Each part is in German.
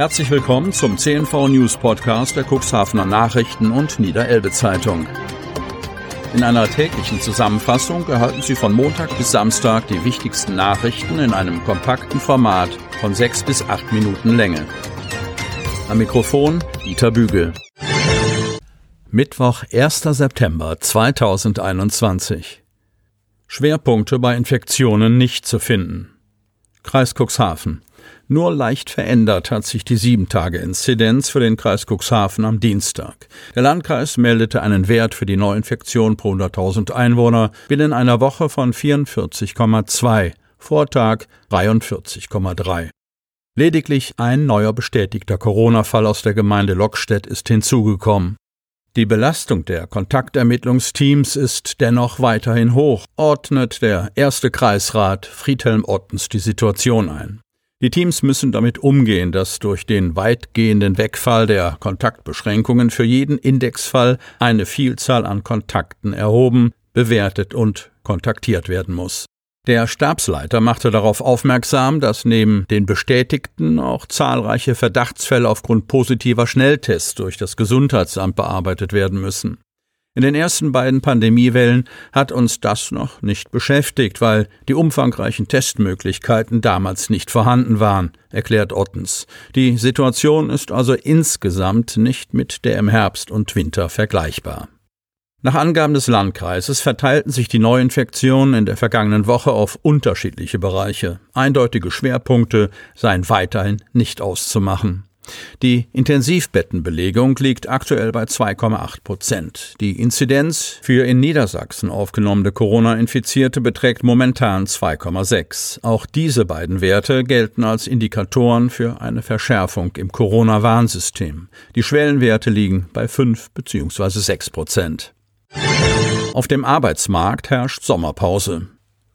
Herzlich willkommen zum CNV News Podcast der Cuxhavener Nachrichten und Niederelbe Zeitung. In einer täglichen Zusammenfassung erhalten Sie von Montag bis Samstag die wichtigsten Nachrichten in einem kompakten Format von sechs bis acht Minuten Länge. Am Mikrofon Dieter Bügel. Mittwoch, 1. September 2021. Schwerpunkte bei Infektionen nicht zu finden. Kreis Cuxhaven. Nur leicht verändert hat sich die 7-Tage-Inzidenz für den Kreis Cuxhaven am Dienstag. Der Landkreis meldete einen Wert für die Neuinfektion pro 100.000 Einwohner binnen einer Woche von 44,2, Vortag 43,3. Lediglich ein neuer bestätigter Corona-Fall aus der Gemeinde Lockstedt ist hinzugekommen. Die Belastung der Kontaktermittlungsteams ist dennoch weiterhin hoch, ordnet der erste Kreisrat Friedhelm Ottens die Situation ein. Die Teams müssen damit umgehen, dass durch den weitgehenden Wegfall der Kontaktbeschränkungen für jeden Indexfall eine Vielzahl an Kontakten erhoben, bewertet und kontaktiert werden muss. Der Stabsleiter machte darauf aufmerksam, dass neben den bestätigten auch zahlreiche Verdachtsfälle aufgrund positiver Schnelltests durch das Gesundheitsamt bearbeitet werden müssen. In den ersten beiden Pandemiewellen hat uns das noch nicht beschäftigt, weil die umfangreichen Testmöglichkeiten damals nicht vorhanden waren, erklärt Ottens. Die Situation ist also insgesamt nicht mit der im Herbst und Winter vergleichbar. Nach Angaben des Landkreises verteilten sich die Neuinfektionen in der vergangenen Woche auf unterschiedliche Bereiche. Eindeutige Schwerpunkte seien weiterhin nicht auszumachen. Die Intensivbettenbelegung liegt aktuell bei 2,8 Prozent. Die Inzidenz für in Niedersachsen aufgenommene Corona-Infizierte beträgt momentan 2,6. Auch diese beiden Werte gelten als Indikatoren für eine Verschärfung im Corona-Warnsystem. Die Schwellenwerte liegen bei 5 bzw. 6 Prozent. Auf dem Arbeitsmarkt herrscht Sommerpause.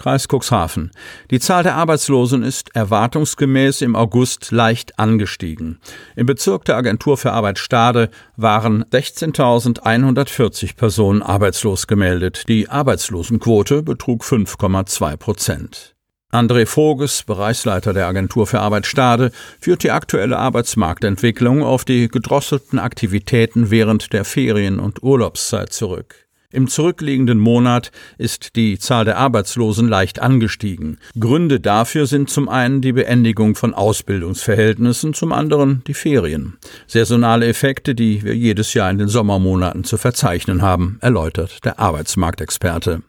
Kreis Cuxhaven. Die Zahl der Arbeitslosen ist erwartungsgemäß im August leicht angestiegen. Im Bezirk der Agentur für Arbeit Stade waren 16.140 Personen arbeitslos gemeldet. Die Arbeitslosenquote betrug 5,2 Prozent. André Voges, Bereichsleiter der Agentur für Arbeit Stade, führt die aktuelle Arbeitsmarktentwicklung auf die gedrosselten Aktivitäten während der Ferien- und Urlaubszeit zurück. Im zurückliegenden Monat ist die Zahl der Arbeitslosen leicht angestiegen. Gründe dafür sind zum einen die Beendigung von Ausbildungsverhältnissen, zum anderen die Ferien. Saisonale Effekte, die wir jedes Jahr in den Sommermonaten zu verzeichnen haben, erläutert der Arbeitsmarktexperte.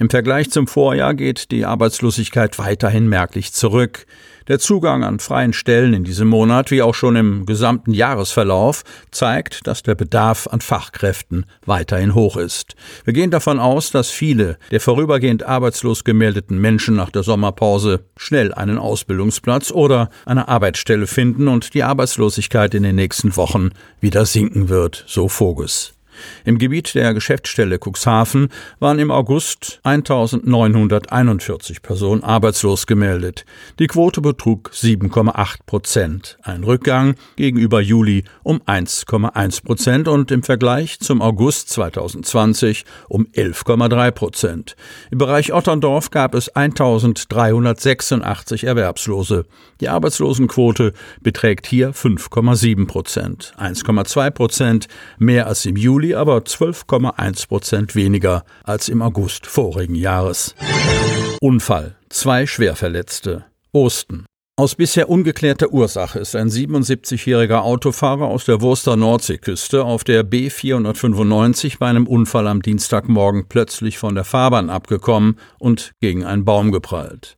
Im Vergleich zum Vorjahr geht die Arbeitslosigkeit weiterhin merklich zurück. Der Zugang an freien Stellen in diesem Monat, wie auch schon im gesamten Jahresverlauf, zeigt, dass der Bedarf an Fachkräften weiterhin hoch ist. Wir gehen davon aus, dass viele der vorübergehend arbeitslos gemeldeten Menschen nach der Sommerpause schnell einen Ausbildungsplatz oder eine Arbeitsstelle finden und die Arbeitslosigkeit in den nächsten Wochen wieder sinken wird, so Voges. Im Gebiet der Geschäftsstelle Cuxhaven waren im August 1941 Personen arbeitslos gemeldet. Die Quote betrug 7,8 Prozent, ein Rückgang gegenüber Juli um 1,1 Prozent und im Vergleich zum August 2020 um 11,3 Prozent. Im Bereich Otterndorf gab es 1386 Erwerbslose. Die Arbeitslosenquote beträgt hier 5,7 Prozent, 1,2 Prozent mehr als im Juli Juli aber 12,1 Prozent weniger als im August vorigen Jahres. Unfall. Zwei Schwerverletzte. Osten. Aus bisher ungeklärter Ursache ist ein 77-jähriger Autofahrer aus der Wurster Nordseeküste auf der B495 bei einem Unfall am Dienstagmorgen plötzlich von der Fahrbahn abgekommen und gegen einen Baum geprallt.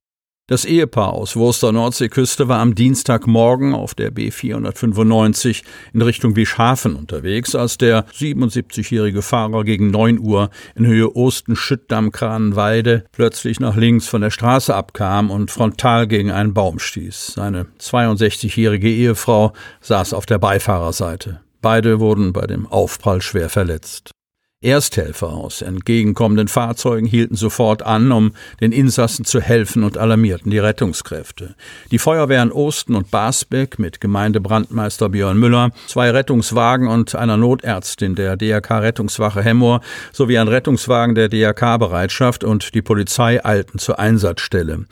Das Ehepaar aus Wurster Nordseeküste war am Dienstagmorgen auf der B495 in Richtung Wischhafen unterwegs, als der 77-jährige Fahrer gegen 9 Uhr in Höhe Osten-Schüttdamm-Kranenweide plötzlich nach links von der Straße abkam und frontal gegen einen Baum stieß. Seine 62-jährige Ehefrau saß auf der Beifahrerseite. Beide wurden bei dem Aufprall schwer verletzt. Ersthelfer aus entgegenkommenden Fahrzeugen hielten sofort an, um den Insassen zu helfen und alarmierten die Rettungskräfte. Die Feuerwehren Osten und Basbeck mit Gemeindebrandmeister Björn Müller, zwei Rettungswagen und einer Notärztin der DRK Rettungswache Hemmoor sowie ein Rettungswagen der DRK Bereitschaft und die Polizei eilten zur Einsatzstelle.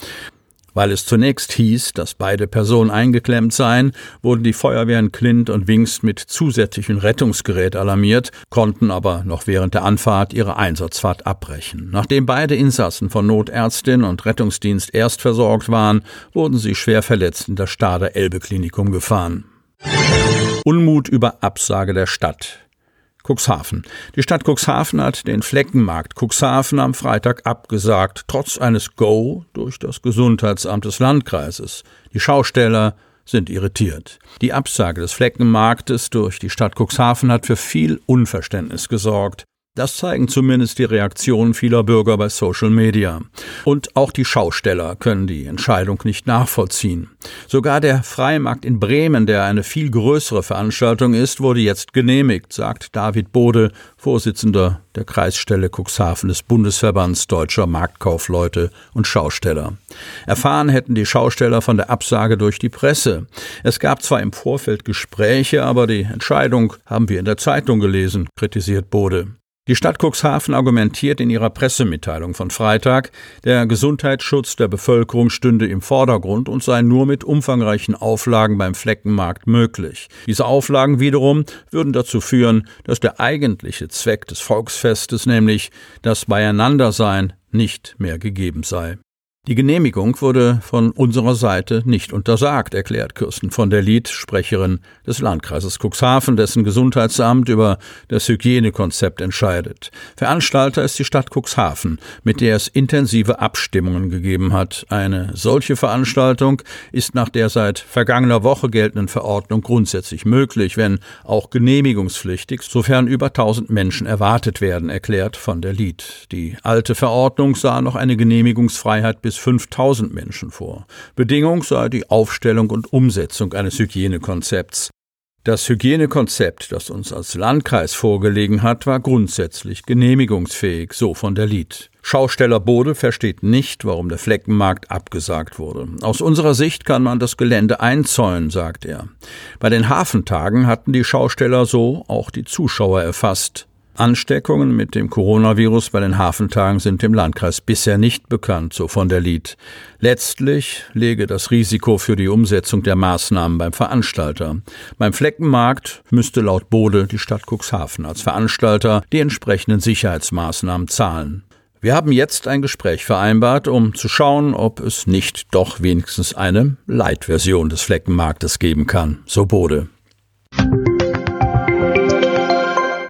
Weil es zunächst hieß, dass beide Personen eingeklemmt seien, wurden die Feuerwehren Klint und Wingst mit zusätzlichem Rettungsgerät alarmiert, konnten aber noch während der Anfahrt ihre Einsatzfahrt abbrechen. Nachdem beide Insassen von Notärztin und Rettungsdienst erst versorgt waren, wurden sie schwer verletzt in das Stader Elbe Klinikum gefahren. Unmut über Absage der Stadt. Cuxhaven. Die Stadt Cuxhaven hat den Fleckenmarkt Cuxhaven am Freitag abgesagt, trotz eines Go durch das Gesundheitsamt des Landkreises. Die Schausteller sind irritiert. Die Absage des Fleckenmarktes durch die Stadt Cuxhaven hat für viel Unverständnis gesorgt. Das zeigen zumindest die Reaktionen vieler Bürger bei Social Media. Und auch die Schausteller können die Entscheidung nicht nachvollziehen. Sogar der Freimarkt in Bremen, der eine viel größere Veranstaltung ist, wurde jetzt genehmigt, sagt David Bode, Vorsitzender der Kreisstelle Cuxhaven des Bundesverbands deutscher Marktkaufleute und Schausteller. Erfahren hätten die Schausteller von der Absage durch die Presse. Es gab zwar im Vorfeld Gespräche, aber die Entscheidung haben wir in der Zeitung gelesen, kritisiert Bode. Die Stadt Cuxhaven argumentiert in ihrer Pressemitteilung von Freitag, der Gesundheitsschutz der Bevölkerung stünde im Vordergrund und sei nur mit umfangreichen Auflagen beim Fleckenmarkt möglich. Diese Auflagen wiederum würden dazu führen, dass der eigentliche Zweck des Volksfestes, nämlich das Beieinandersein, nicht mehr gegeben sei. Die Genehmigung wurde von unserer Seite nicht untersagt, erklärt Kirsten von der Lied, Sprecherin des Landkreises Cuxhaven, dessen Gesundheitsamt über das Hygienekonzept entscheidet. Veranstalter ist die Stadt Cuxhaven, mit der es intensive Abstimmungen gegeben hat. Eine solche Veranstaltung ist nach der seit vergangener Woche geltenden Verordnung grundsätzlich möglich, wenn auch genehmigungspflichtig, sofern über 1000 Menschen erwartet werden, erklärt von der Lied. Die alte Verordnung sah noch eine Genehmigungsfreiheit bis bis 5000 Menschen vor. Bedingung sei die Aufstellung und Umsetzung eines Hygienekonzepts. Das Hygienekonzept, das uns als Landkreis vorgelegen hat, war grundsätzlich genehmigungsfähig, so von der Lied. Schausteller Bode versteht nicht, warum der Fleckenmarkt abgesagt wurde. Aus unserer Sicht kann man das Gelände einzäunen, sagt er. Bei den Hafentagen hatten die Schausteller so auch die Zuschauer erfasst. Ansteckungen mit dem Coronavirus bei den Hafentagen sind im Landkreis bisher nicht bekannt, so von der Lied. Letztlich lege das Risiko für die Umsetzung der Maßnahmen beim Veranstalter. Beim Fleckenmarkt müsste laut Bode die Stadt Cuxhaven als Veranstalter die entsprechenden Sicherheitsmaßnahmen zahlen. Wir haben jetzt ein Gespräch vereinbart, um zu schauen, ob es nicht doch wenigstens eine Light-Version des Fleckenmarktes geben kann, so Bode.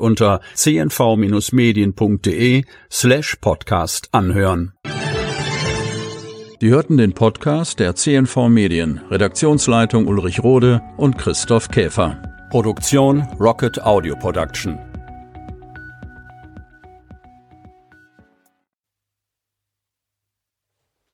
unter cnv-medien.de slash podcast anhören. Die hörten den Podcast der CNV Medien, Redaktionsleitung Ulrich Rode und Christoph Käfer. Produktion Rocket Audio Production.